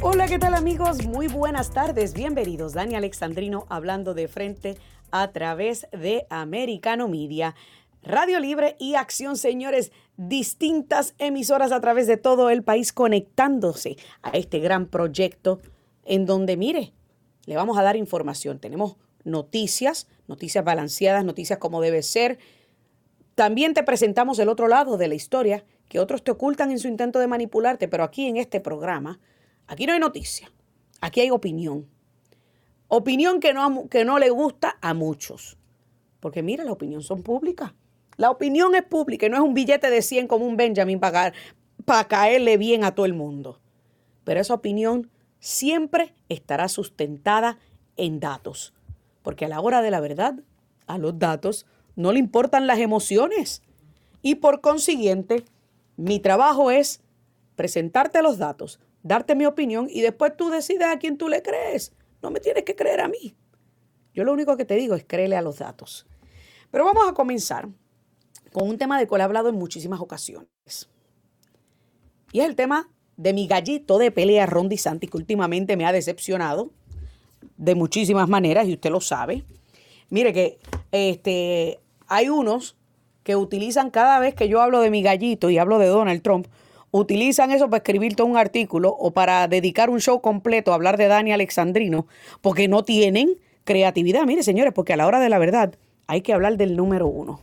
Hola, ¿qué tal amigos? Muy buenas tardes. Bienvenidos. Dani Alexandrino hablando de frente a través de Americano Media. Radio Libre y Acción, señores, distintas emisoras a través de todo el país conectándose a este gran proyecto en donde, mire, le vamos a dar información. Tenemos noticias, noticias balanceadas, noticias como debe ser. También te presentamos el otro lado de la historia que otros te ocultan en su intento de manipularte, pero aquí en este programa, aquí no hay noticia, aquí hay opinión. Opinión que no, que no le gusta a muchos. Porque mira, la opinión son públicas. La opinión es pública y no es un billete de 100 como un Benjamin para, para caerle bien a todo el mundo. Pero esa opinión siempre estará sustentada en datos. Porque a la hora de la verdad, a los datos no le importan las emociones. Y por consiguiente, mi trabajo es presentarte los datos, darte mi opinión y después tú decides a quién tú le crees. No me tienes que creer a mí. Yo lo único que te digo es créele a los datos. Pero vamos a comenzar con un tema del cual he hablado en muchísimas ocasiones. Y es el tema de mi gallito de pelea Ron que últimamente me ha decepcionado de muchísimas maneras, y usted lo sabe. Mire que este, hay unos que utilizan cada vez que yo hablo de mi gallito y hablo de Donald Trump, utilizan eso para escribir todo un artículo o para dedicar un show completo a hablar de Dani Alexandrino, porque no tienen creatividad. Mire, señores, porque a la hora de la verdad hay que hablar del número uno.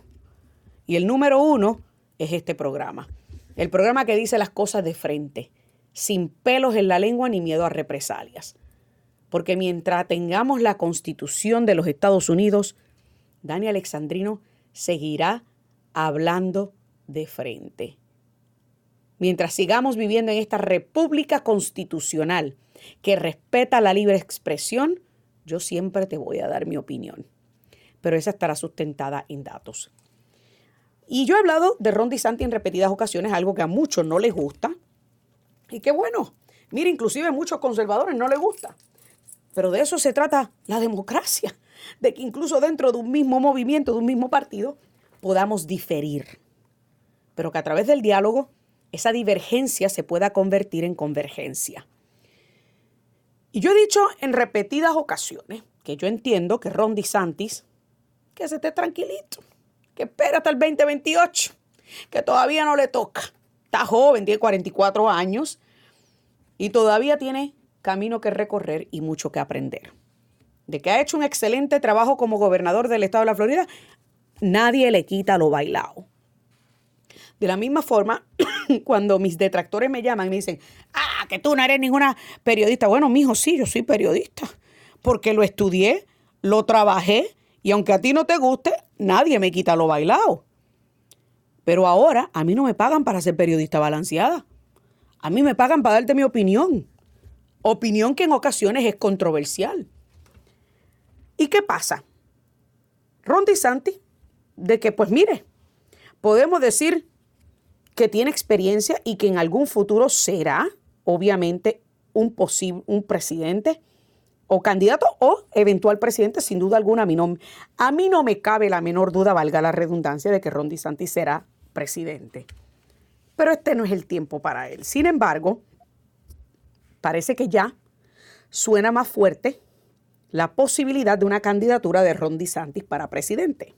Y el número uno es este programa. El programa que dice las cosas de frente, sin pelos en la lengua ni miedo a represalias. Porque mientras tengamos la constitución de los Estados Unidos, Dani Alexandrino seguirá hablando de frente. Mientras sigamos viviendo en esta república constitucional que respeta la libre expresión, yo siempre te voy a dar mi opinión. Pero esa estará sustentada en datos. Y yo he hablado de Ron DeSantis en repetidas ocasiones, algo que a muchos no les gusta. Y qué bueno. Mire, inclusive a muchos conservadores no les gusta. Pero de eso se trata la democracia. De que incluso dentro de un mismo movimiento, de un mismo partido, podamos diferir. Pero que a través del diálogo esa divergencia se pueda convertir en convergencia. Y yo he dicho en repetidas ocasiones que yo entiendo que Ron DeSantis, que se esté tranquilito, que espera hasta el 2028, que todavía no le toca. Está joven, tiene 44 años y todavía tiene camino que recorrer y mucho que aprender. De que ha hecho un excelente trabajo como gobernador del estado de la Florida, nadie le quita lo bailado. De la misma forma, cuando mis detractores me llaman y me dicen, ah, que tú no eres ninguna periodista. Bueno, mijo, sí, yo soy periodista, porque lo estudié, lo trabajé, y aunque a ti no te guste, nadie me quita lo bailado. Pero ahora a mí no me pagan para ser periodista balanceada. A mí me pagan para darte mi opinión. Opinión que en ocasiones es controversial. ¿Y qué pasa? Ron Santi, de que pues mire, podemos decir que tiene experiencia y que en algún futuro será, obviamente, un, posible, un presidente o candidato o eventual presidente, sin duda alguna. A mí, no, a mí no me cabe la menor duda, valga la redundancia, de que Ron DeSantis será presidente. Pero este no es el tiempo para él. Sin embargo, parece que ya suena más fuerte la posibilidad de una candidatura de Ron DeSantis para presidente.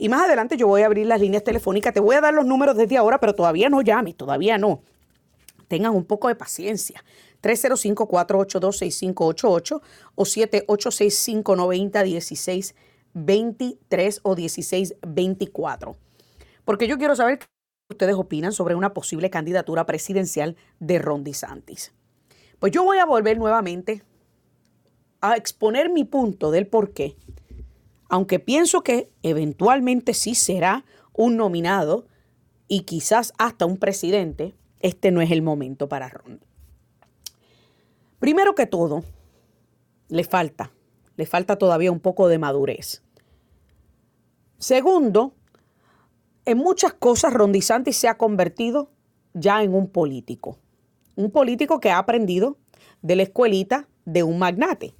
Y más adelante yo voy a abrir las líneas telefónicas. Te voy a dar los números desde ahora, pero todavía no llames, todavía no. Tengan un poco de paciencia. 305-482-6588 o 7865-590-1623 o 1624. Porque yo quiero saber qué ustedes opinan sobre una posible candidatura presidencial de Ron DeSantis. Pues yo voy a volver nuevamente a exponer mi punto del por qué aunque pienso que eventualmente sí será un nominado y quizás hasta un presidente, este no es el momento para Ron. Primero que todo, le falta, le falta todavía un poco de madurez. Segundo, en muchas cosas Ron DeSantis se ha convertido ya en un político. Un político que ha aprendido de la escuelita de un magnate.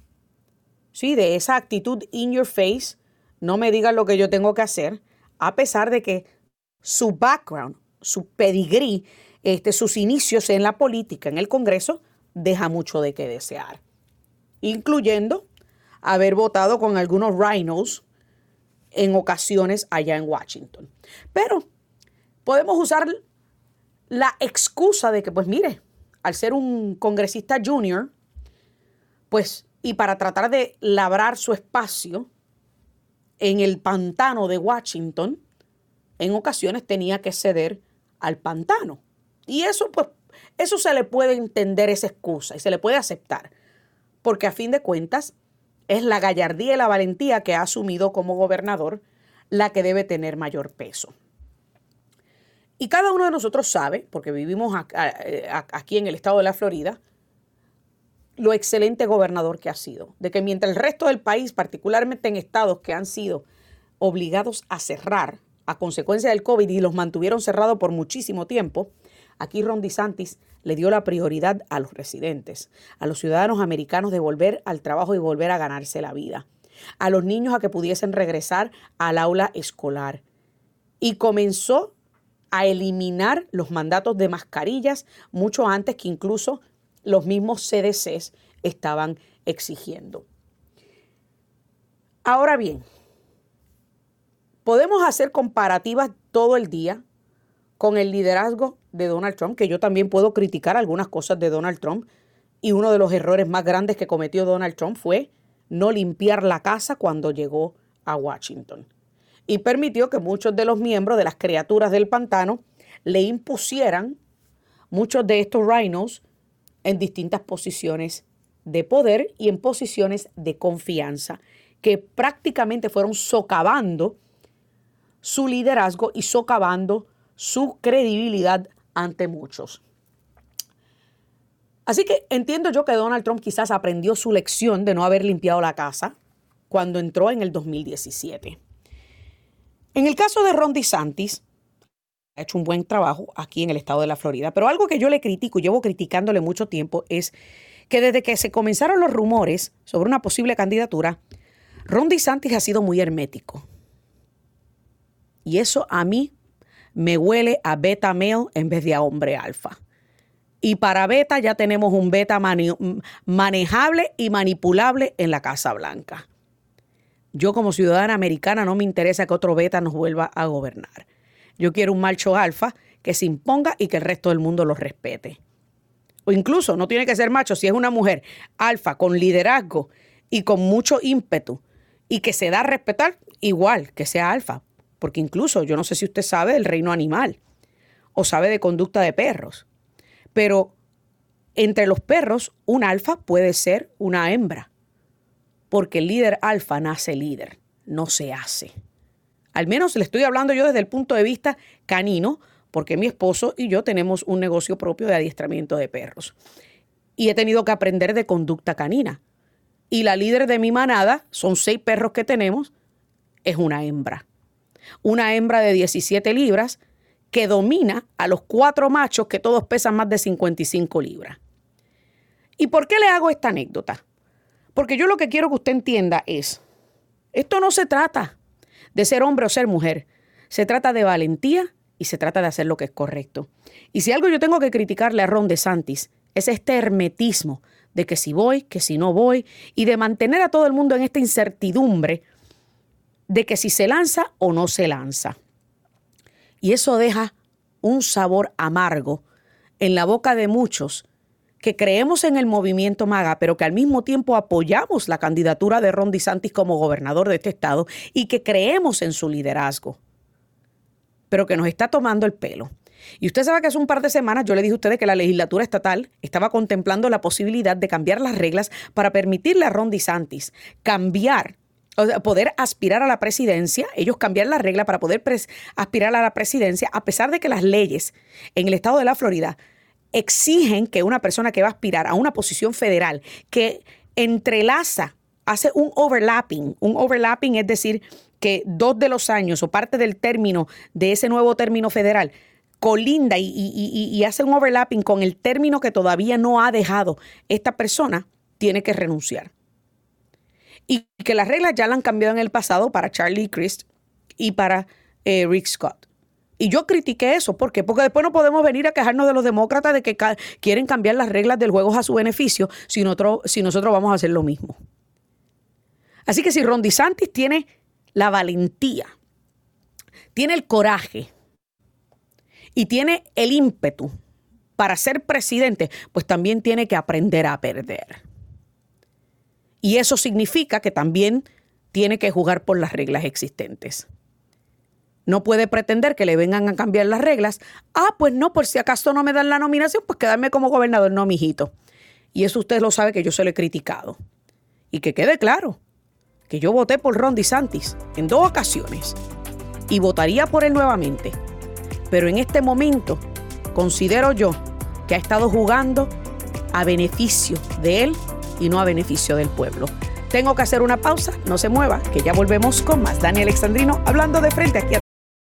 Sí, de esa actitud in your face, no me digan lo que yo tengo que hacer, a pesar de que su background, su pedigrí, este, sus inicios en la política, en el Congreso, deja mucho de qué desear, incluyendo haber votado con algunos rhinos en ocasiones allá en Washington. Pero podemos usar la excusa de que, pues mire, al ser un congresista junior, pues, y para tratar de labrar su espacio en el pantano de Washington, en ocasiones tenía que ceder al pantano. Y eso, pues, eso se le puede entender esa excusa y se le puede aceptar, porque a fin de cuentas es la gallardía y la valentía que ha asumido como gobernador la que debe tener mayor peso. Y cada uno de nosotros sabe, porque vivimos aquí en el estado de la Florida, lo excelente gobernador que ha sido, de que mientras el resto del país, particularmente en estados que han sido obligados a cerrar a consecuencia del COVID y los mantuvieron cerrados por muchísimo tiempo, aquí Ron DeSantis le dio la prioridad a los residentes, a los ciudadanos americanos de volver al trabajo y volver a ganarse la vida, a los niños a que pudiesen regresar al aula escolar. Y comenzó a eliminar los mandatos de mascarillas mucho antes que incluso los mismos CDCs estaban exigiendo. Ahora bien, Podemos hacer comparativas todo el día con el liderazgo de Donald Trump, que yo también puedo criticar algunas cosas de Donald Trump. Y uno de los errores más grandes que cometió Donald Trump fue no limpiar la casa cuando llegó a Washington. Y permitió que muchos de los miembros de las criaturas del pantano le impusieran muchos de estos rhinos en distintas posiciones de poder y en posiciones de confianza, que prácticamente fueron socavando su liderazgo y socavando su credibilidad ante muchos. Así que entiendo yo que Donald Trump quizás aprendió su lección de no haber limpiado la casa cuando entró en el 2017. En el caso de Ron DeSantis, ha hecho un buen trabajo aquí en el estado de la Florida, pero algo que yo le critico y llevo criticándole mucho tiempo es que desde que se comenzaron los rumores sobre una posible candidatura, Ron DeSantis ha sido muy hermético. Y eso a mí me huele a beta male en vez de a hombre alfa. Y para beta ya tenemos un beta manejable y manipulable en la Casa Blanca. Yo como ciudadana americana no me interesa que otro beta nos vuelva a gobernar. Yo quiero un macho alfa que se imponga y que el resto del mundo lo respete. O incluso no tiene que ser macho, si es una mujer alfa con liderazgo y con mucho ímpetu y que se da a respetar, igual que sea alfa, porque incluso yo no sé si usted sabe del reino animal o sabe de conducta de perros, pero entre los perros un alfa puede ser una hembra, porque el líder alfa nace líder, no se hace. Al menos le estoy hablando yo desde el punto de vista canino, porque mi esposo y yo tenemos un negocio propio de adiestramiento de perros. Y he tenido que aprender de conducta canina. Y la líder de mi manada, son seis perros que tenemos, es una hembra una hembra de 17 libras que domina a los cuatro machos que todos pesan más de 55 libras. ¿Y por qué le hago esta anécdota? Porque yo lo que quiero que usted entienda es, esto no se trata de ser hombre o ser mujer, se trata de valentía y se trata de hacer lo que es correcto. Y si algo yo tengo que criticarle a Ron DeSantis es este hermetismo de que si voy, que si no voy, y de mantener a todo el mundo en esta incertidumbre de que si se lanza o no se lanza. Y eso deja un sabor amargo en la boca de muchos que creemos en el movimiento MAGA, pero que al mismo tiempo apoyamos la candidatura de Ron DeSantis como gobernador de este estado y que creemos en su liderazgo, pero que nos está tomando el pelo. Y usted sabe que hace un par de semanas yo le dije a ustedes que la legislatura estatal estaba contemplando la posibilidad de cambiar las reglas para permitirle a Ron DeSantis cambiar poder aspirar a la presidencia, ellos cambiar la regla para poder aspirar a la presidencia, a pesar de que las leyes en el estado de la Florida exigen que una persona que va a aspirar a una posición federal que entrelaza, hace un overlapping, un overlapping es decir, que dos de los años o parte del término de ese nuevo término federal colinda y, hace un overlapping con el término que todavía no ha dejado esta persona, tiene que renunciar. Y que las reglas ya la han cambiado en el pasado para Charlie Crist y para eh, Rick Scott. Y yo critiqué eso. ¿Por qué? Porque después no podemos venir a quejarnos de los demócratas de que quieren cambiar las reglas del juego a su beneficio si nosotros, si nosotros vamos a hacer lo mismo. Así que si Ron DeSantis tiene la valentía, tiene el coraje y tiene el ímpetu para ser presidente, pues también tiene que aprender a perder. Y eso significa que también tiene que jugar por las reglas existentes. No puede pretender que le vengan a cambiar las reglas. Ah, pues no, por si acaso no me dan la nominación, pues quedarme como gobernador, no, mijito. Y eso usted lo sabe que yo se lo he criticado. Y que quede claro que yo voté por Ron DeSantis en dos ocasiones y votaría por él nuevamente. Pero en este momento considero yo que ha estado jugando a beneficio de él y no a beneficio del pueblo. Tengo que hacer una pausa, no se mueva, que ya volvemos con más. Daniel Alexandrino hablando de frente aquí. A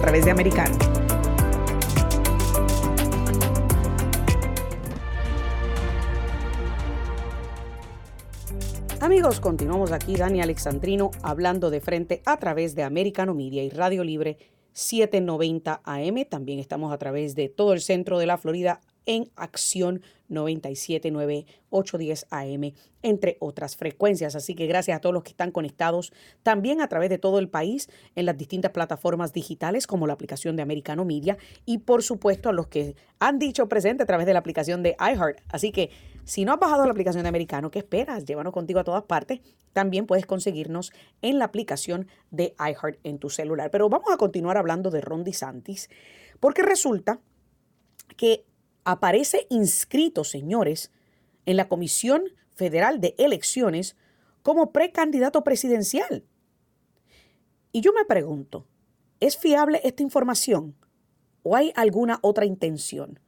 A través de Americano. Amigos, continuamos aquí Dani Alexandrino hablando de frente a través de Americano Media y Radio Libre 790 AM. También estamos a través de todo el centro de la Florida en Acción 97.9, 810 AM, entre otras frecuencias. Así que gracias a todos los que están conectados también a través de todo el país en las distintas plataformas digitales como la aplicación de Americano Media y por supuesto a los que han dicho presente a través de la aplicación de iHeart. Así que si no has bajado la aplicación de Americano, ¿qué esperas? Llévanos contigo a todas partes. También puedes conseguirnos en la aplicación de iHeart en tu celular. Pero vamos a continuar hablando de Ron DeSantis porque resulta que aparece inscrito, señores, en la Comisión Federal de Elecciones como precandidato presidencial. Y yo me pregunto, ¿es fiable esta información o hay alguna otra intención?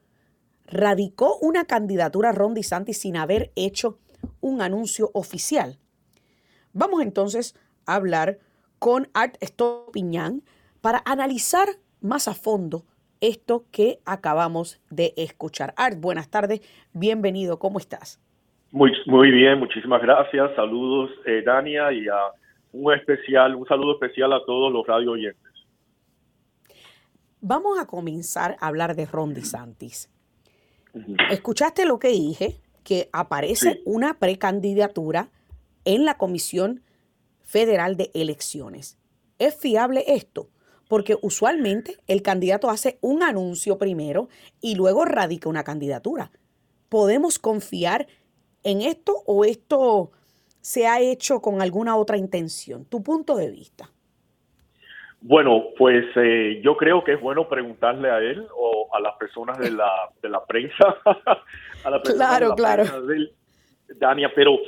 ¿Radicó una candidatura Ron DeSantis sin haber hecho un anuncio oficial? Vamos entonces a hablar con Art Estopiñán para analizar más a fondo esto que acabamos de escuchar. Art, buenas tardes, bienvenido, ¿cómo estás? Muy, muy bien, muchísimas gracias. Saludos, eh, Dania, y a un especial, un saludo especial a todos los radio oyentes. Vamos a comenzar a hablar de Ron DeSantis. ¿Escuchaste lo que dije? Que aparece una precandidatura en la Comisión Federal de Elecciones. ¿Es fiable esto? Porque usualmente el candidato hace un anuncio primero y luego radica una candidatura. ¿Podemos confiar en esto o esto se ha hecho con alguna otra intención? Tu punto de vista. Bueno, pues eh, yo creo que es bueno preguntarle a él o a las personas de la, de la prensa, a la claro, claro. Dania, pero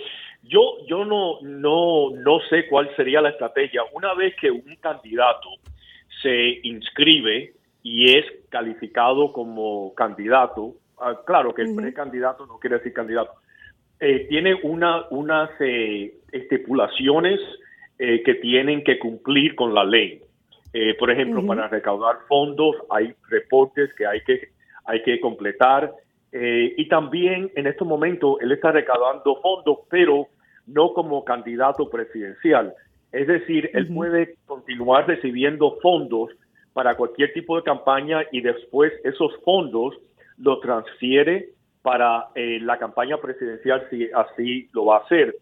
yo, yo no, no, no sé cuál sería la estrategia. Una vez que un candidato se inscribe y es calificado como candidato, ah, claro que el precandidato no quiere decir candidato, eh, tiene una, unas eh, estipulaciones eh, que tienen que cumplir con la ley. por ejemplo, para recaudar fondos hay reportes que hay que, hay que completar. Y también en este momento él está recaudando fondos, pero no como candidato presidencial, es decir, él puede continuar recibiendo fondos para cualquier tipo de campaña y después esos fondos los transfiere para eh, la campaña presidencial si así lo va a hacer.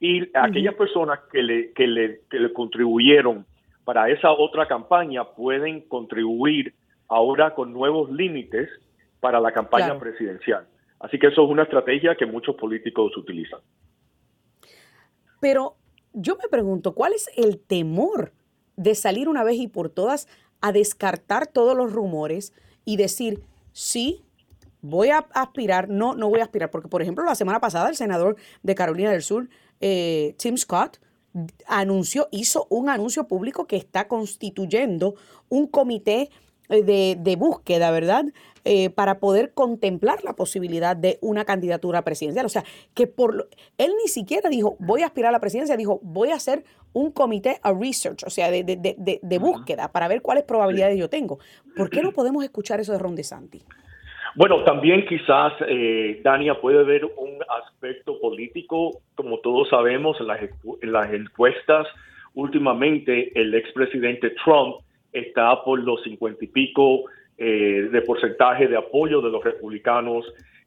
Y aquellas personas que le, que, le, que le contribuyeron para esa otra campaña pueden contribuir ahora con nuevos límites para la campaña presidencial. Así que eso es una estrategia que muchos políticos utilizan. Pero yo me pregunto, ¿cuál es el temor de salir una vez y por todas a descartar todos los rumores y decir, sí, voy a aspirar, no, no voy a aspirar, porque por ejemplo la semana pasada el senador de Carolina del Sur, eh, Tim Scott, anunció, hizo un anuncio público que está constituyendo un comité de, de búsqueda, ¿verdad? Eh, para poder contemplar la posibilidad de una candidatura presidencial. O sea, que por él ni siquiera dijo, voy a aspirar a la presidencia, dijo, voy a hacer un comité a research, o sea, de, de, de, búsqueda para ver cuáles probabilidades yo tengo. ¿Por qué no podemos escuchar eso de Ron DeSantis? Bueno, también quizás, eh, Dania, puede ver un aspecto político, como todos sabemos, en las, en las encuestas, últimamente el expresidente Trump está por los cincuenta y pico eh, de porcentaje de apoyo de los republicanos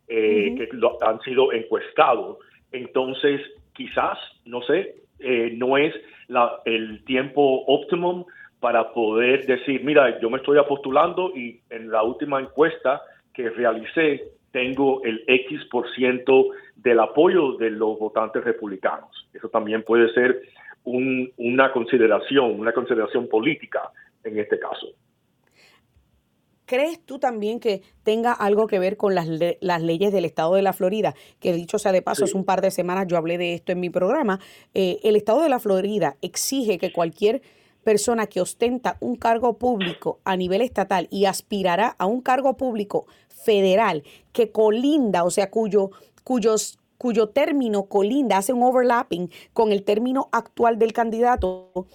eh, que han sido encuestados. Entonces, quizás, no sé, eh, no es la, el tiempo óptimo para poder decir, mira, yo me estoy apostulando y en la última encuesta que realicé tengo el X por ciento del apoyo de los votantes republicanos. Eso también puede ser una consideración, una consideración política en este caso. ¿Crees tú también que tenga algo que ver con las, las, leyes del estado de la Florida? Que dicho sea de paso, hace un par de semanas yo hablé de esto en mi programa. Eh, el estado de la Florida exige que cualquier persona que ostenta un cargo público a nivel estatal y aspirará a un cargo público federal que colinda, o sea, cuyo, cuyos cuyo término colinda, hace un overlapping con el término actual del candidato,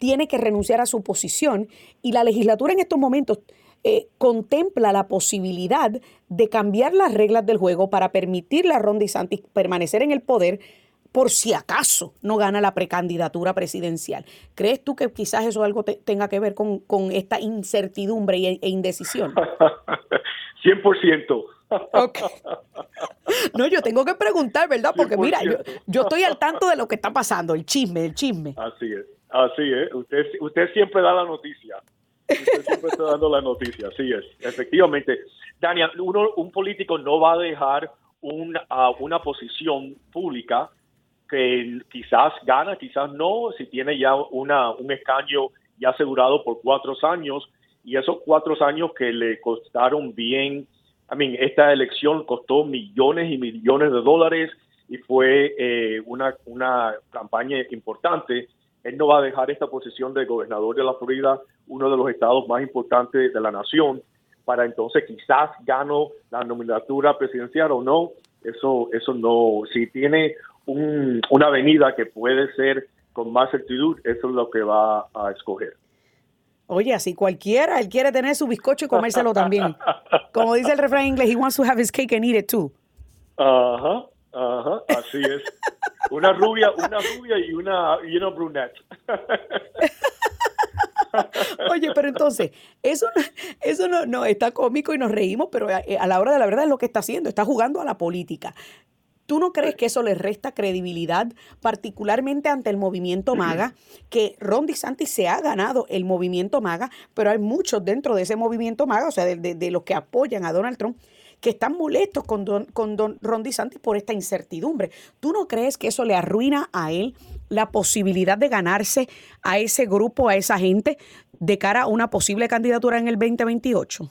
tiene que renunciar a su posición y la legislatura en estos momentos eh, contempla la posibilidad de cambiar las reglas del juego para permitirle a Ron DeSantis permanecer en el poder por si acaso no gana la precandidatura presidencial. ¿Crees tú que quizás eso algo tenga que ver con, esta incertidumbre e, e indecisión? 100%. Okay. No, yo tengo que preguntar, ¿verdad? Porque mira, yo, yo estoy al tanto de lo que está pasando, el chisme, el chisme. Así es. Así es, usted, usted siempre da la noticia. Usted siempre está dando la noticia, así es. Efectivamente. Daniel, uno, un político no va a dejar una, una posición pública que quizás gana, quizás no, si tiene ya una, un escaño ya asegurado por cuatro años y esos cuatro años que le costaron bien, I mean, esta elección costó millones y millones de dólares y fue eh, una, una campaña importante él no va a dejar esta posición de gobernador de la Florida, uno de los estados más importantes de la nación, para entonces quizás gano la nominatura presidencial o no. Eso, eso no. Si tiene una avenida que puede ser con más certidumbre, eso es lo que va a escoger. Oye, así cualquiera, él quiere tener su bizcocho y comérselo también. Como dice el refrán inglés, he wants to have his cake and eat it too. Ajá. Ajá, así es. Una rubia, una rubia y una, y una brunette. Oye, pero entonces, eso, eso no, no, está cómico y nos reímos, pero a, a, la hora de la verdad es lo que está haciendo, está jugando a la política. ¿Tú no crees que eso le resta credibilidad, particularmente ante el movimiento MAGA? Que Ron DeSantis se ha ganado el movimiento MAGA, pero hay muchos dentro de ese movimiento MAGA, o sea, de, de los que apoyan a Donald Trump, que están molestos con Don, con don Ron DeSantis por esta incertidumbre. ¿Tú no crees que eso le arruina a él la posibilidad de ganarse a ese grupo, a esa gente, de cara a una posible candidatura en el 2028?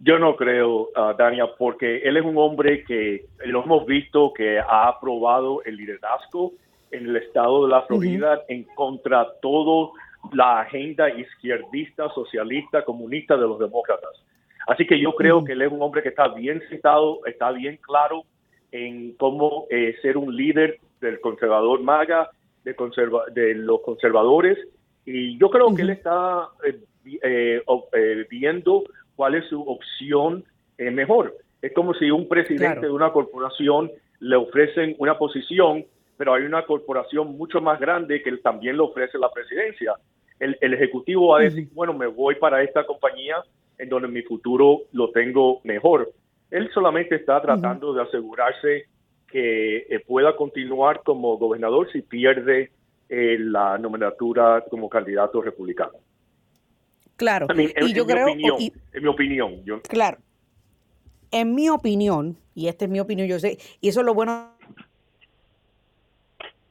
Yo no creo, uh, Dania, porque él es un hombre que lo hemos visto que ha aprobado el liderazgo en el estado de la Florida en contra de toda la agenda izquierdista, socialista, comunista de los demócratas. Así que yo creo que él es un hombre que está bien citado, está bien claro en cómo eh, ser un líder del conservador MAGA, de, conserva de los conservadores, y yo creo que él está eh, eh, viendo cuál es su opción mejor. Es como si un presidente de una corporación le ofrecen una posición, pero hay una corporación mucho más grande que él también le ofrece la presidencia. El, ejecutivo va a decir, bueno, me voy para esta compañía en donde mi futuro lo tengo mejor. Él solamente está tratando de asegurarse que eh, pueda continuar como gobernador si pierde eh, la nomenatura como candidato republicano. Claro. y yo creo, en mi opinión. Yo, claro. En mi opinión, y esta es mi opinión, yo sé, y eso es lo bueno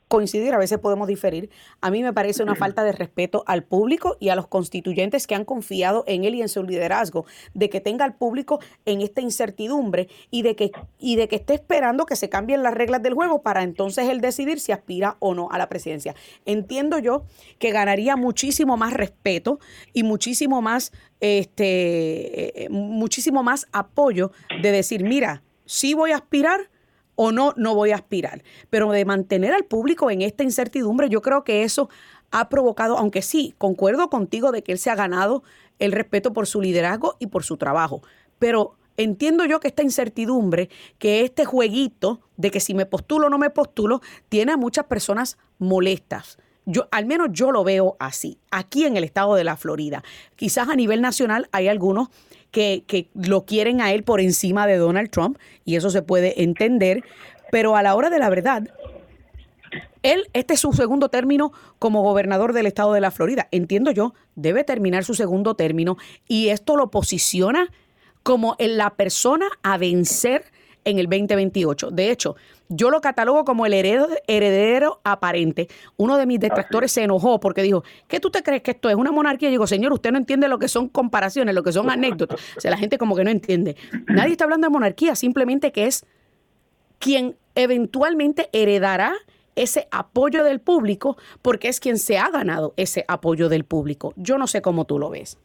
coincidir, a veces podemos diferir. A mí me parece una falta de respeto al público y a los constituyentes que han confiado en él y en su liderazgo, de que tenga al público en esta incertidumbre y de que, y de que esté esperando que se cambien las reglas del juego para entonces él decidir si aspira o no a la presidencia. Entiendo yo que ganaría muchísimo más respeto y muchísimo más, este, eh, muchísimo más apoyo de decir, mira, sí voy a aspirar, o no, no voy a aspirar. Pero de mantener al público en esta incertidumbre, yo creo que eso ha provocado, aunque sí, concuerdo contigo de que él se ha ganado el respeto por su liderazgo y por su trabajo, pero entiendo yo que esta incertidumbre, que este jueguito de que si me postulo o no me postulo, tiene a muchas personas molestas. Yo, al menos yo lo veo así, aquí en el estado de la Florida. Quizás a nivel nacional hay algunos que, lo quieren a él por encima de Donald Trump, y eso se puede entender, pero a la hora de la verdad, él, este es su segundo término como gobernador del estado de la Florida. Entiendo yo, debe terminar su segundo término y esto lo posiciona como la persona a vencer en el 2028. De hecho, yo lo catalogo como el heredero, heredero aparente. Uno de mis detractores se enojó porque dijo, ¿qué tú te crees que esto es una monarquía? Y digo, señor, usted no entiende lo que son comparaciones, lo que son anécdotas. O sea, la gente como que no entiende. Nadie está hablando de monarquía, simplemente que es quien eventualmente heredará ese apoyo del público porque es quien se ha ganado ese apoyo del público. Yo no sé cómo tú lo ves.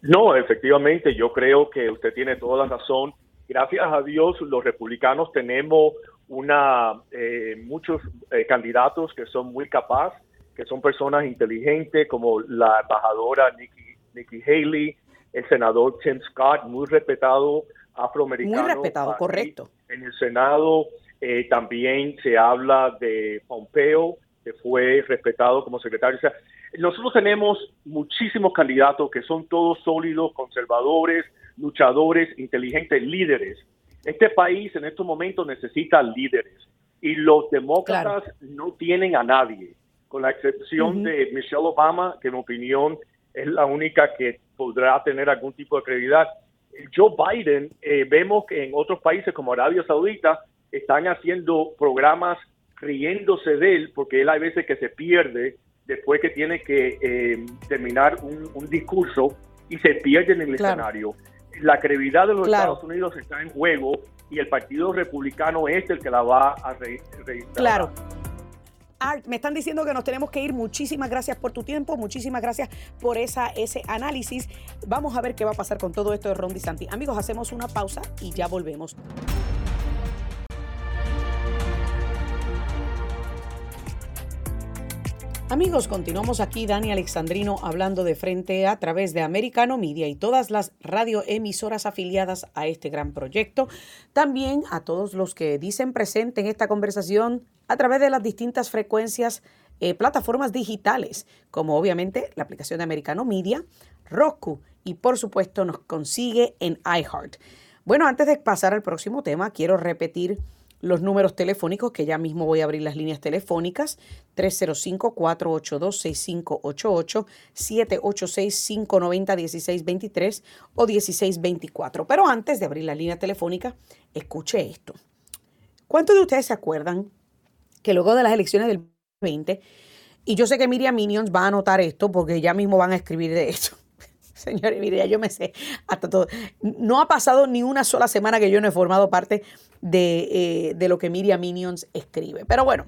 No, efectivamente, yo creo que usted tiene toda la razón gracias a Dios los republicanos tenemos una eh, muchos eh, candidatos que son muy capaces, que son personas inteligentes como la embajadora Nikki, Nikki Haley, el senador Tim Scott, muy respetado afroamericano. Muy respetado, correcto. En el Senado eh, también se habla de Pompeo, que fue respetado como secretario. nosotros tenemos muchísimos candidatos que son todos sólidos, conservadores, luchadores, inteligentes, líderes. Este país en estos momentos necesita líderes y los demócratas no tienen a nadie, con la excepción de Michelle Obama, que en mi opinión es la única que podrá tener algún tipo de credibilidad. Joe Biden, eh, vemos que en otros países como Arabia Saudita están haciendo programas riéndose de él, porque él hay veces que se pierde después que tiene que eh, terminar un, discurso y se pierde en el escenario la credibilidad de los Estados Unidos está en juego y el Partido Republicano es el que la va a registrar. Claro. Art, me están diciendo que nos tenemos que ir. Muchísimas gracias por tu tiempo, muchísimas gracias por esa, ese análisis. Vamos a ver qué va a pasar con todo esto de Ron DeSantis. Amigos, hacemos una pausa y ya volvemos. Amigos, continuamos aquí, Dani Alexandrino, hablando de frente a través de Americano Media y todas las radioemisoras afiliadas a este gran proyecto. También a todos los que dicen presente en esta conversación a través de las distintas frecuencias, eh, plataformas digitales, como obviamente la aplicación de Americano Media, Roku y por supuesto nos consigue en iHeart. Bueno, antes de pasar al próximo tema, quiero repetir los números telefónicos, que ya mismo voy a abrir las líneas telefónicas, 305-482-6588, 786-590-1623 o 1624. Pero antes de abrir la línea telefónica, escuche esto. ¿Cuántos de ustedes se acuerdan que luego de las elecciones del 20, y yo sé que Miriam Minions va a anotar esto porque ya mismo van a escribir de esto, Señores, mire, yo me sé hasta todo. No ha pasado ni una sola semana que yo no he formado parte de, eh, lo que Miriam Minions escribe. Pero bueno,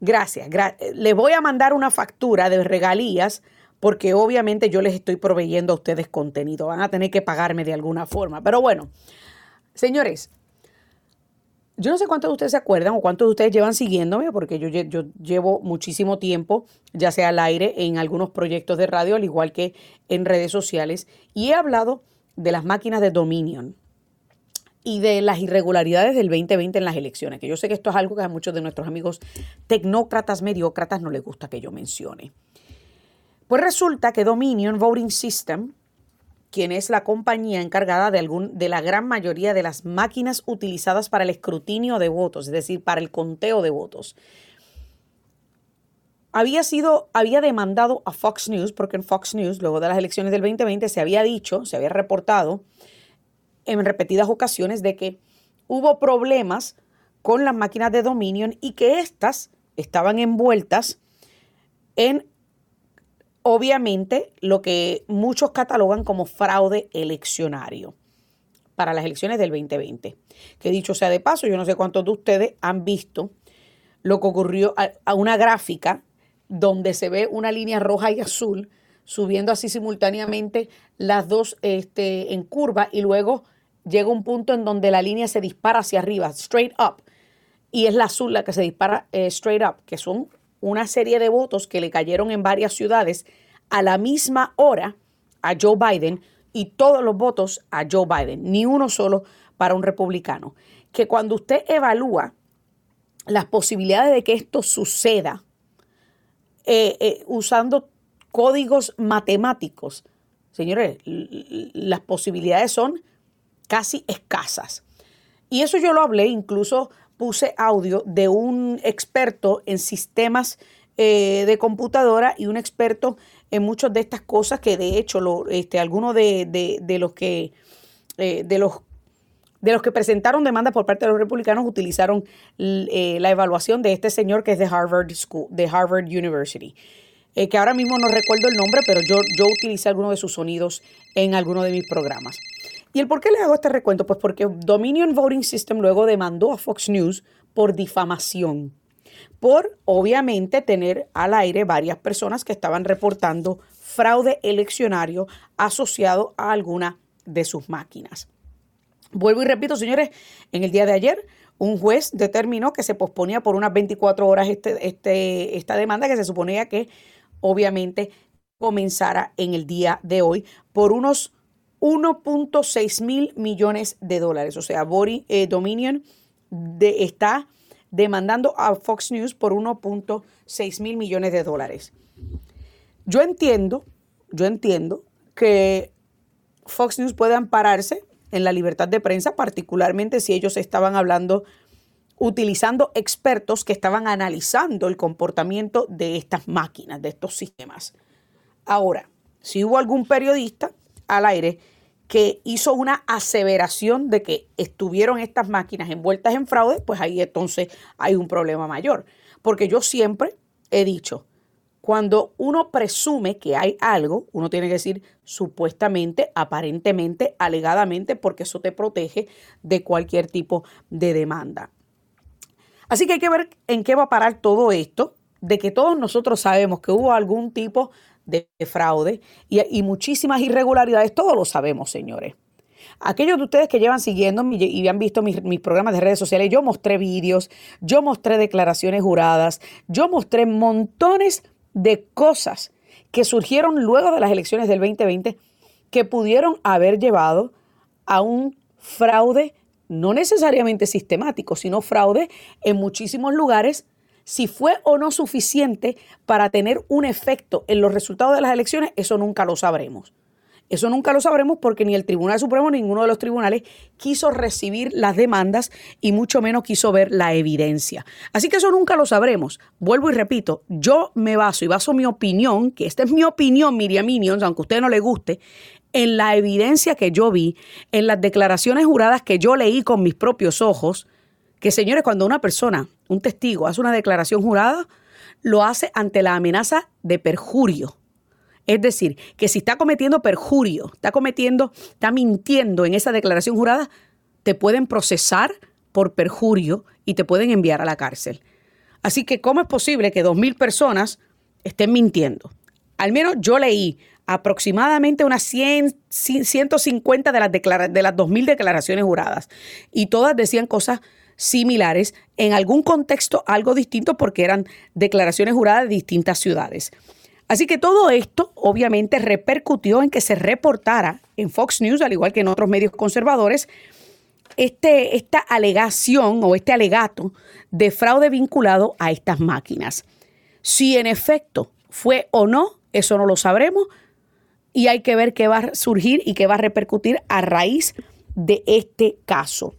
gracias. les voy a mandar una factura de regalías porque obviamente yo les estoy proveyendo a ustedes contenido. Van a tener que pagarme de alguna forma. Pero bueno, señores, yo no sé cuántos de ustedes se acuerdan o cuántos de ustedes llevan siguiéndome, porque yo, yo, llevo muchísimo tiempo, ya sea al aire, en algunos proyectos de radio, al igual que en redes sociales, y he hablado de las máquinas de Dominion y de las irregularidades del 2020 en las elecciones, que yo sé que esto es algo que a muchos de nuestros amigos tecnócratas, mediócratas no les gusta que yo mencione. Pues resulta que Dominion Voting System quien es la compañía encargada de, algún, de la gran mayoría de las máquinas utilizadas para el escrutinio de votos, es decir, para el conteo de votos. Había sido, había demandado a Fox News, porque en Fox News, luego de las elecciones del 2020, se había dicho, se había reportado en repetidas ocasiones de que hubo problemas con las máquinas de Dominion y que éstas estaban envueltas en obviamente lo que muchos catalogan como fraude eleccionario para las elecciones del 2020. Que dicho sea de paso, yo no sé cuántos de ustedes han visto lo que ocurrió a, una gráfica donde se ve una línea roja y azul subiendo así simultáneamente las dos este, en curva y luego llega un punto en donde la línea se dispara hacia arriba, straight up, y es la azul la que se dispara eh, straight up, que son una serie de votos que le cayeron en varias ciudades a la misma hora a Joe Biden y todos los votos a Joe Biden, ni uno solo para un republicano. Que cuando usted evalúa las posibilidades de que esto suceda eh, eh, usando códigos matemáticos, señores, las posibilidades son casi escasas. Y eso yo lo hablé incluso puse audio de un experto en sistemas eh, de computadora y un experto en muchas de estas cosas que de hecho lo, este, algunos de, los que eh, de los de los que presentaron demandas por parte de los republicanos utilizaron eh, la evaluación de este señor que es de Harvard School, de Harvard University. que ahora mismo no recuerdo el nombre, pero yo, yo utilicé algunos de sus sonidos en alguno de mis programas. ¿Y el por qué le hago este recuento? Pues porque Dominion Voting System luego demandó a Fox News por difamación, por obviamente tener al aire varias personas que estaban reportando fraude eleccionario asociado a alguna de sus máquinas. Vuelvo y repito, señores, en el día de ayer un juez determinó que se posponía por unas 24 horas este, este, esta demanda que se suponía que obviamente comenzara en el día de hoy por unos 1.6 mil millones de dólares. O sea, Body eh, Dominion está demandando a Fox News por 1.6 mil millones de dólares. Yo entiendo, yo entiendo que Fox News puede ampararse en la libertad de prensa, particularmente si ellos estaban hablando, utilizando expertos que estaban analizando el comportamiento de estas máquinas, de estos sistemas. Ahora, si hubo algún periodista al aire que hizo una aseveración de que estuvieron estas máquinas envueltas en fraude, pues ahí entonces hay un problema mayor. Porque yo siempre he dicho, cuando uno presume que hay algo, uno tiene que decir supuestamente, aparentemente, alegadamente, porque eso te protege de cualquier tipo de demanda. Así que hay que ver en qué va a parar todo esto, de que todos nosotros sabemos que hubo algún tipo de fraude y, muchísimas irregularidades, todos lo sabemos, señores. Aquellos de ustedes que llevan siguiendo y han visto mis, mis, programas de redes sociales, yo mostré vídeos, yo mostré declaraciones juradas, yo mostré montones de cosas que surgieron luego de las elecciones del 2020 que pudieron haber llevado a un fraude no necesariamente sistemático, sino fraude en muchísimos lugares si fue o no suficiente para tener un efecto en los resultados de las elecciones, eso nunca lo sabremos. Eso nunca lo sabremos porque ni el Tribunal Supremo, ni ninguno de los tribunales quiso recibir las demandas y mucho menos quiso ver la evidencia. Así que eso nunca lo sabremos. Vuelvo y repito, yo me baso y baso mi opinión, que esta es mi opinión, Miriam Minions, aunque a usted no le guste, en la evidencia que yo vi, en las declaraciones juradas que yo leí con mis propios ojos, que señores, cuando una persona, un testigo, hace una declaración jurada, lo hace ante la amenaza de perjurio. Es decir, que si está cometiendo perjurio, está cometiendo, está mintiendo en esa declaración jurada, te pueden procesar por perjurio y te pueden enviar a la cárcel. Así que, ¿cómo es posible que dos mil personas estén mintiendo? Al menos yo leí aproximadamente unas 100, 150 de las, de las 2.000 declaraciones juradas y todas decían cosas similares, en algún contexto algo distinto porque eran declaraciones juradas de distintas ciudades. Así que todo esto obviamente repercutió en que se reportara en Fox News, al igual que en otros medios conservadores, este, esta alegación o este alegato de fraude vinculado a estas máquinas. Si en efecto fue o no, eso no lo sabremos. y hay que ver qué va a surgir y qué va a repercutir a raíz de este caso.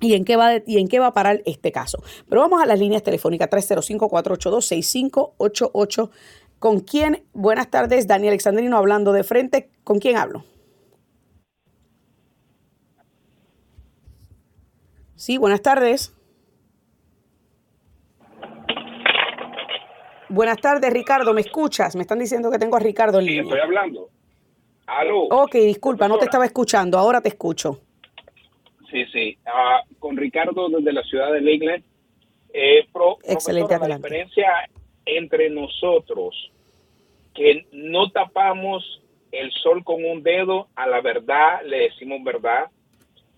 ¿Y en, qué va, ¿Y en qué va a parar este caso? Pero vamos a las líneas telefónicas 305-482-6588. ¿Con quién? Buenas tardes, Daniel Alexandrino hablando de frente. ¿Con quién hablo? Sí, buenas tardes. Buenas tardes, Ricardo. ¿Me escuchas? Me están diciendo que tengo a Ricardo en sí, línea. estoy hablando. Aló. Ok, disculpa, no te estaba escuchando. Ahora te escucho. Sí, sí. Ah, con Ricardo desde la ciudad de Lakeland. Eh, pro, Excelente, la diferencia entre nosotros, que no tapamos el sol con un dedo, a la verdad le decimos verdad.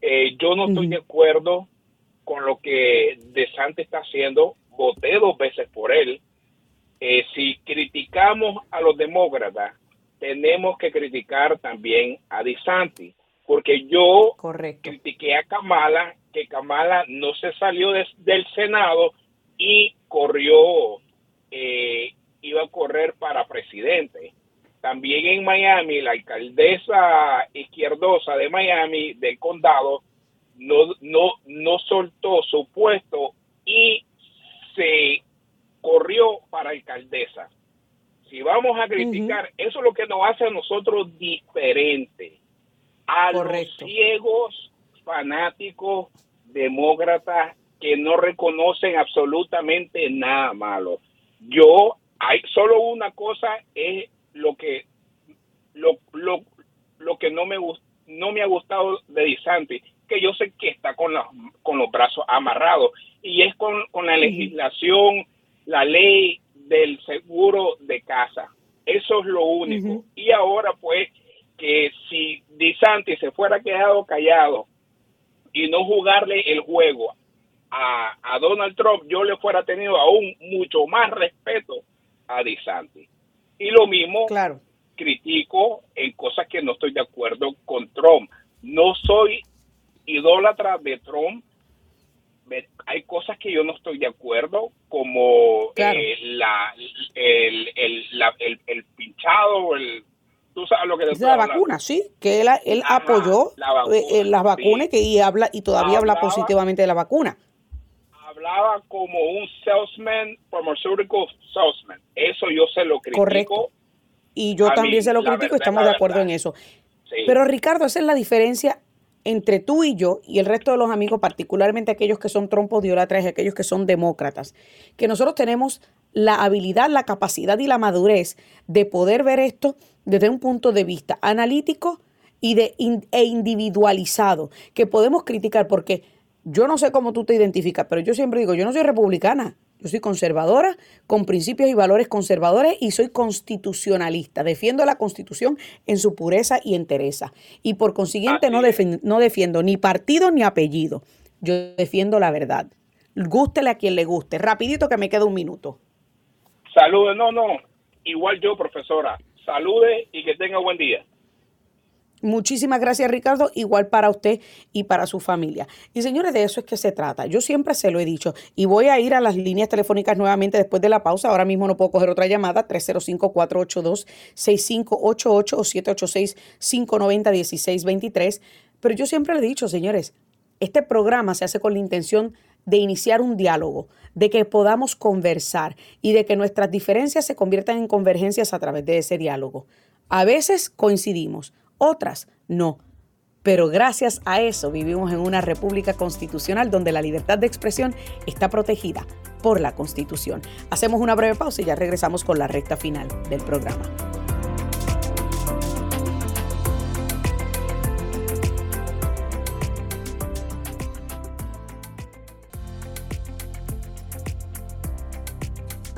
Eh, yo no estoy de acuerdo con lo que De Santi está haciendo. Voté dos veces por él. Eh, si criticamos a los demócratas, tenemos que criticar también a DeSantis, porque yo Correcto. critiqué a Kamala, que Kamala no se salió des- del Senado y corrió, eh, iba a correr para presidente. También en Miami, la alcaldesa izquierdosa de Miami, del condado, no, no, no soltó su puesto y se corrió para alcaldesa. Si vamos a criticar, eso es lo que nos hace a nosotros diferentes. A Correcto. los ciegos fanáticos demócratas que no reconocen absolutamente nada malo. Yo, hay solo una cosa es lo que lo, lo, lo que no me no me ha gustado de Disanti, que yo sé que está con, la- con los brazos amarrados y es con, con la legislación, la ley del seguro de casa. Eso es lo único. Y ahora pues que si Disanti se fuera quedado callado y no jugarle el juego a, a Donald Trump, yo le fuera tenido aún mucho más respeto a DeSantis. Y lo mismo Claro. critico en cosas que no estoy de acuerdo con Trump. No soy idólatra de Trump. Hay cosas que yo no estoy de acuerdo, como Claro. eh, la, el, el, la- el, el pinchado, el, tú sabes lo que te Es la vacuna, sí, que él, él Ajá, apoyó la vacuna, eh, eh, las vacunas sí. que, y, habla, y todavía habla positivamente de la vacuna. Hablaba como un salesman, pharmaceutical salesman. Eso yo se lo critico. Correcto. Y yo también mí, se lo critico, verdad, estamos de acuerdo en eso. Sí. Pero Ricardo, esa es la diferencia entre tú y yo y el resto de los amigos, particularmente aquellos que son trompos diólatras y aquellos que son demócratas, que nosotros tenemos la habilidad, la capacidad y la madurez de poder ver esto desde un punto de vista analítico y de e individualizado, que podemos criticar porque yo no sé cómo tú te identificas, pero yo siempre digo, yo no soy republicana, yo soy conservadora, con principios y valores conservadores y soy constitucionalista. Defiendo la constitución en su pureza y entereza. Y por consiguiente no, es. defen- no defiendo ni partido ni apellido. Yo defiendo la verdad. Gústele a quien le guste. Rapidito que me queda un minuto. Salude, no, no. Igual yo, profesora. Salude y que tenga buen día. Muchísimas gracias, Ricardo. Igual para usted y para su familia. Y señores, de eso es que se trata. Yo siempre se lo he dicho. Y voy a ir a las líneas telefónicas nuevamente después de la pausa. Ahora mismo no puedo coger otra llamada. 305-482-6588 o 786-590-1623. Pero yo siempre le he dicho, señores, este programa se hace con la intención de iniciar un diálogo, de que podamos conversar y de que nuestras diferencias se conviertan en convergencias a través de ese diálogo. A veces coincidimos, otras no. Pero gracias a eso vivimos en una república constitucional donde la libertad de expresión está protegida por la Constitución. Hacemos una breve pausa y ya regresamos con la recta final del programa.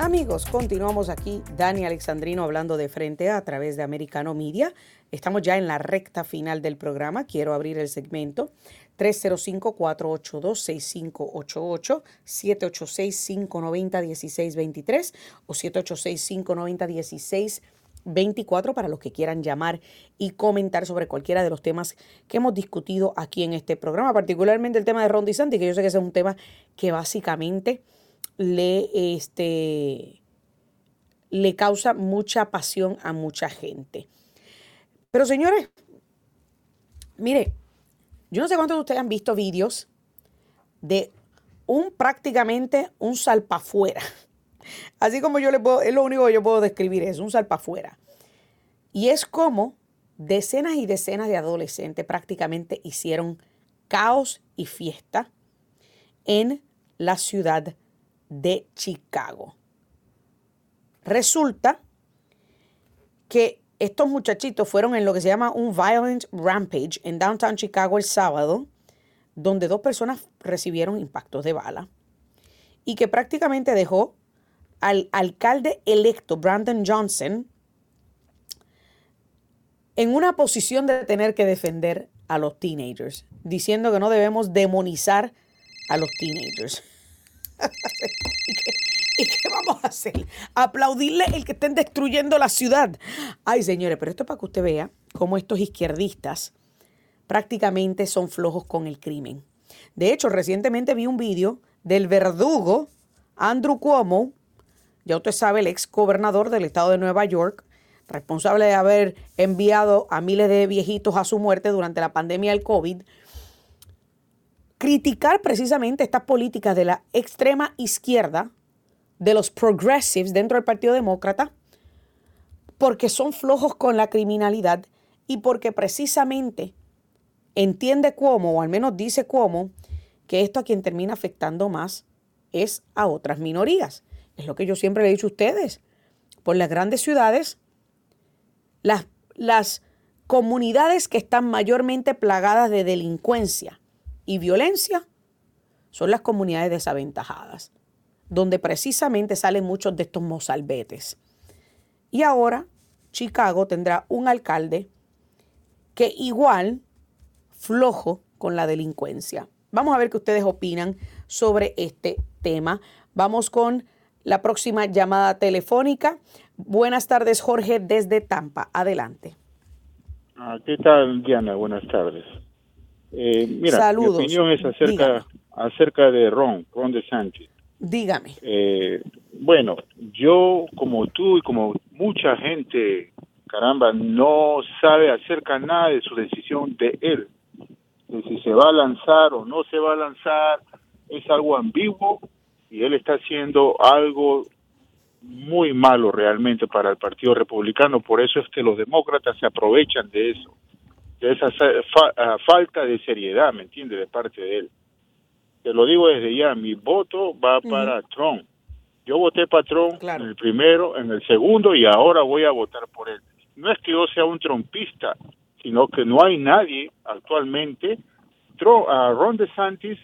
Amigos, continuamos aquí. Dani Alexandrino hablando de frente a, través de Americano Media. Estamos ya en la recta final del programa. Quiero abrir el segmento 305-482-6588, 786-590-1623 o 786-590-1624 para los que quieran llamar y comentar sobre cualquiera de los temas que hemos discutido aquí en este programa, particularmente el tema de Ron DeSantis, que yo sé que ese es un tema que básicamente le, este, le causa mucha pasión a mucha gente. Pero señores, mire, yo no sé cuántos de ustedes han visto vídeos de un prácticamente un salpafuera. Así como yo le puedo, es lo único que yo puedo describir, es un salpafuera. Y es como decenas y decenas de adolescentes prácticamente hicieron caos y fiesta en la ciudad de Chicago. Resulta que estos muchachitos fueron en lo que se llama un violent rampage en downtown Chicago el sábado, donde dos personas recibieron impactos de bala y que prácticamente dejó al alcalde electo Brandon Johnson en una posición de tener que defender a los teenagers, diciendo que no debemos demonizar a los teenagers. ¿Y, qué, vamos a hacer? Aplaudirle el que estén destruyendo la ciudad. Ay, señores, pero esto es para que usted vea cómo estos izquierdistas prácticamente son flojos con el crimen. De hecho, recientemente vi un vídeo del verdugo Andrew Cuomo, ya usted sabe, el ex gobernador del estado de Nueva York, responsable de haber enviado a miles de viejitos a su muerte durante la pandemia del COVID, criticar precisamente estas políticas de la extrema izquierda, de los progressives dentro del Partido Demócrata, porque son flojos con la criminalidad y porque precisamente entiende cómo, o al menos dice cómo, que esto a quien termina afectando más es a otras minorías. Es lo que yo siempre le he dicho a ustedes. Por las grandes ciudades las, las comunidades que están mayormente plagadas de delincuencia y violencia son las comunidades desaventajadas, donde precisamente salen muchos de estos mozalbetes. Y ahora Chicago tendrá un alcalde que igual flojo con la delincuencia. Vamos a ver qué ustedes opinan sobre este tema. Vamos con la próxima llamada telefónica. Buenas tardes, Jorge, desde Tampa. Adelante. Ah, ¿Qué tal, Diana? Buenas tardes. Eh, mira, mi opinión es acerca, acerca de Ron, Ron de Sánchez. Dígame. Eh, bueno, yo como tú y como mucha gente, caramba, no sabe acerca nada de su decisión de él, de si se va a lanzar o no se va a lanzar, es algo ambiguo y él está haciendo algo muy malo realmente para el Partido Republicano. Por eso es que los demócratas se aprovechan de eso, de esa ah, falta de seriedad, ¿me entiende?, de parte de él. Te lo digo desde ya, mi voto va para Trump. Yo voté para Trump en el primero, en el segundo y ahora voy a votar por él. No es que yo sea un trompista, sino que no hay nadie actualmente. Trump, uh, Ron DeSantis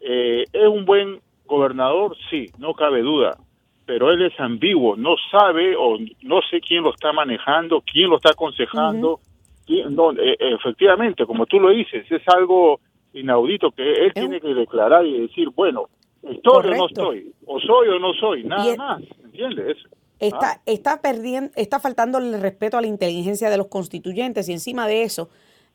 eh, es un buen gobernador, sí, no cabe duda, pero él es ambiguo, no sabe o no sé quién lo está manejando, quién lo está aconsejando. Eh, efectivamente, como tú lo dices, es algo inaudito que él tiene que declarar y decir, bueno, estoy o no estoy, o soy o no soy, nada más, ¿entiendes? Está, ah. está perdiendo, está faltando el respeto a la inteligencia de los constituyentes y encima de eso,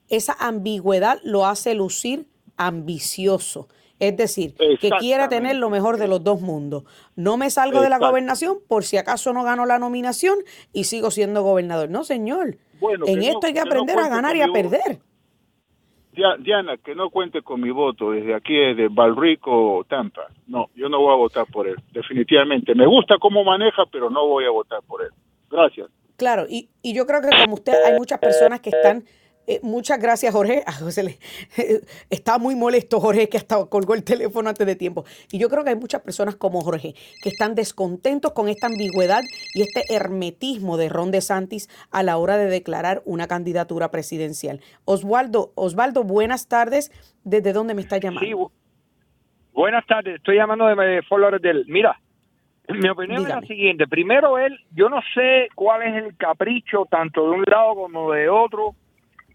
esa ambigüedad lo hace lucir ambicioso. Es decir, que quiera tener lo mejor de los dos mundos. No me salgo de la gobernación por si acaso no gano la nominación y sigo siendo gobernador. No, señor. en esto hay que aprender a ganar y a perder. Diana, que no cuente con mi voto desde aquí, desde Valrico, Tampa. No, yo no voy a votar por él, definitivamente. Me gusta cómo maneja, pero no voy a votar por él. Gracias. Claro, y, y yo creo que como usted, hay muchas personas que están eh, muchas gracias, Jorge. está muy molesto, Jorge, que hasta colgó el teléfono antes de tiempo. Y yo creo que hay muchas personas como Jorge que están descontentos con esta ambigüedad y este hermetismo de Ron DeSantis a la hora de declarar una candidatura presidencial. Osvaldo, Osvaldo, buenas tardes. ¿Desde dónde me está llamando? Sí, buenas tardes. Estoy llamando de Fort Lauderdale. Mira, mi opinión es la siguiente. Primero, él, yo no sé cuál es el capricho tanto de un lado como de otro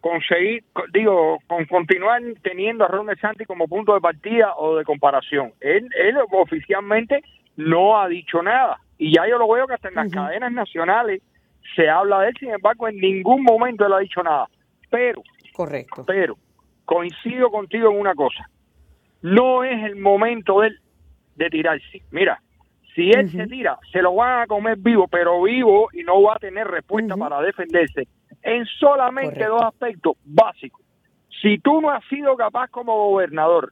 conseguir, digo, con continuar teniendo a Ron DeSantis como punto de partida o de comparación. Él, él oficialmente no ha dicho nada y ya yo lo veo que hasta en las cadenas nacionales se habla de él, sin embargo, en ningún momento él ha dicho nada. Pero, correcto. Pero coincido contigo en una cosa. No es el momento de él de tirarse. Mira, si él se tira, se lo van a comer vivo, pero vivo y no va a tener respuesta para defenderse en solamente dos aspectos básicos. Si tú no has sido capaz como gobernador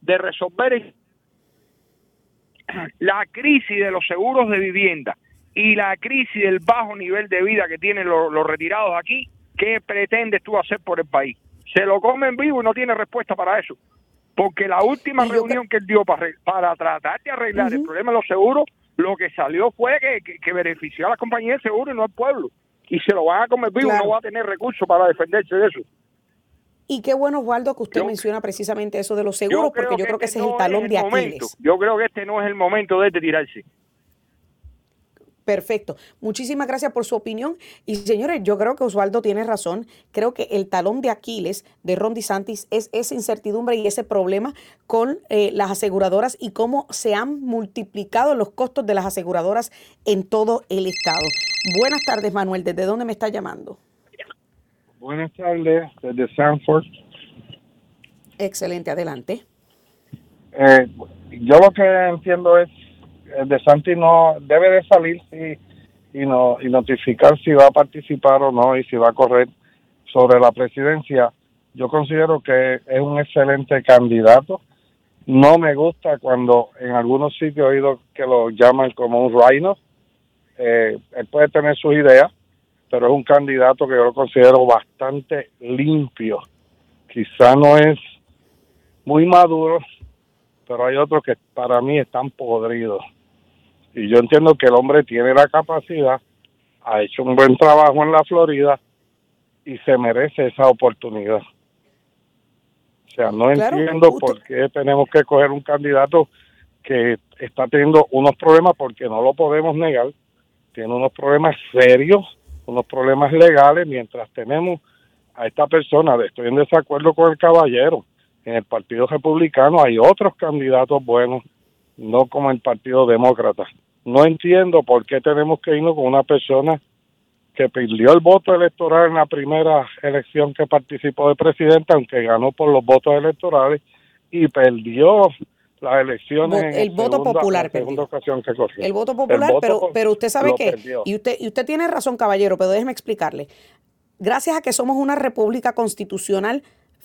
de resolver la crisis de los seguros de vivienda y la crisis del bajo nivel de vida que tienen los, retirados aquí, ¿qué pretendes tú hacer por el país? Se lo comen vivo y no tiene respuesta para eso. Porque la última reunión que él dio para, para tratar de arreglar el problema de los seguros, lo que salió fue que, benefició a la compañía de seguros y no al pueblo. Y se lo van a comer vivo, no va a tener recursos para defenderse de eso. Y qué bueno, Osvaldo, que usted menciona precisamente eso de los seguros, porque yo creo que, este ese es el talón de Aquiles. Yo creo que este no es el momento de tirarse. Perfecto. Muchísimas gracias por su opinión. Y señores, yo creo que Osvaldo tiene razón. Creo que el talón de Aquiles de Ron DeSantis es esa incertidumbre y ese problema con eh, las aseguradoras y cómo se han multiplicado los costos de las aseguradoras en todo el estado. Buenas tardes, Manuel. ¿Desde dónde me está llamando? Buenas tardes, desde Sanford. Excelente, adelante. Eh, yo lo que entiendo es, de Santi no debe de salir y, no, y notificar si va a participar o no y si va a correr sobre la presidencia. Yo considero que es un excelente candidato. No me gusta cuando en algunos sitios he oído que lo llaman como un rhino. Eh, él puede tener sus ideas, pero es un candidato que yo lo considero bastante limpio. Quizá no es muy maduro, pero hay otros que para mí están podridos. Y yo entiendo que el hombre tiene la capacidad, ha hecho un buen trabajo en la Florida y se merece esa oportunidad. O sea, no entiendo por qué tenemos que coger un candidato que está teniendo unos problemas, porque no lo podemos negar, tiene unos problemas serios unos problemas legales mientras tenemos a esta persona, estoy en desacuerdo con el caballero, en el Partido Republicano hay otros candidatos buenos, no como el Partido Demócrata. No entiendo por qué tenemos que irnos con una persona que perdió el voto electoral en la primera elección que participó de presidente, aunque ganó por los votos electorales, y perdió las elecciones. El voto popular, ocasión que El voto popular, pero, pero usted sabe que, y usted, y usted tiene razón, caballero, pero déjeme explicarle. Gracias a que somos una república constitucional,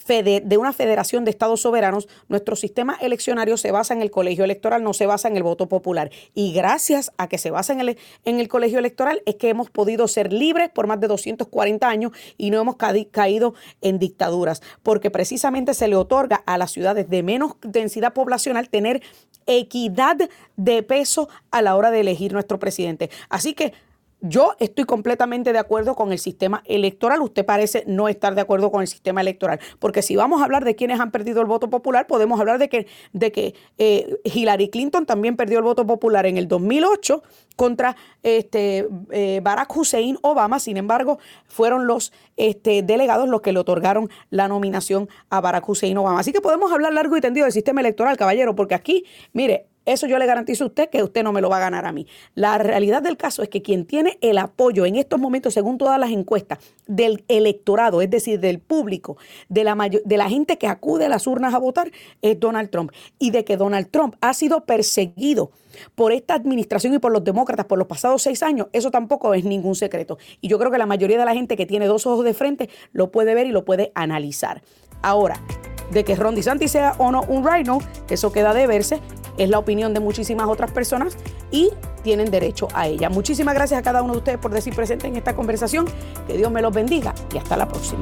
de una federación de estados soberanos, nuestro sistema eleccionario se basa en el colegio electoral, no se basa en el voto popular. Y gracias a que se basa en el, en el colegio electoral es que hemos podido ser libres por más de 240 años y no hemos caído en dictaduras, porque precisamente se le otorga a las ciudades de menos densidad poblacional tener equidad de peso a la hora de elegir nuestro presidente. Así que yo estoy completamente de acuerdo con el sistema electoral. Usted parece no estar de acuerdo con el sistema electoral. Porque si vamos a hablar de quienes han perdido el voto popular, podemos hablar de que, de que eh, Hillary Clinton también perdió el voto popular en el 2008 contra este, eh, Barack Hussein Obama. Sin embargo, fueron los este, delegados los que le otorgaron la nominación a Barack Hussein Obama. Así que podemos hablar largo y tendido del sistema electoral, caballero, porque aquí, mire, eso yo le garantizo a usted que usted no me lo va a ganar a mí. La realidad del caso es que quien tiene el apoyo en estos momentos, según todas las encuestas, del electorado, es decir, del público, de la, de la gente que acude a las urnas a votar, es Donald Trump. Y de que Donald Trump ha sido perseguido por esta administración y por los demócratas por los pasados seis años, eso tampoco es ningún secreto. Y yo creo que la mayoría de la gente que tiene dos ojos de frente lo puede ver y lo puede analizar. Ahora, de que Ron DeSantis sea o no un rhino, eso queda de verse es la opinión de muchísimas otras personas y tienen derecho a ella. Muchísimas gracias a cada uno de ustedes por decir presente en esta conversación. Que Dios me los bendiga y hasta la próxima.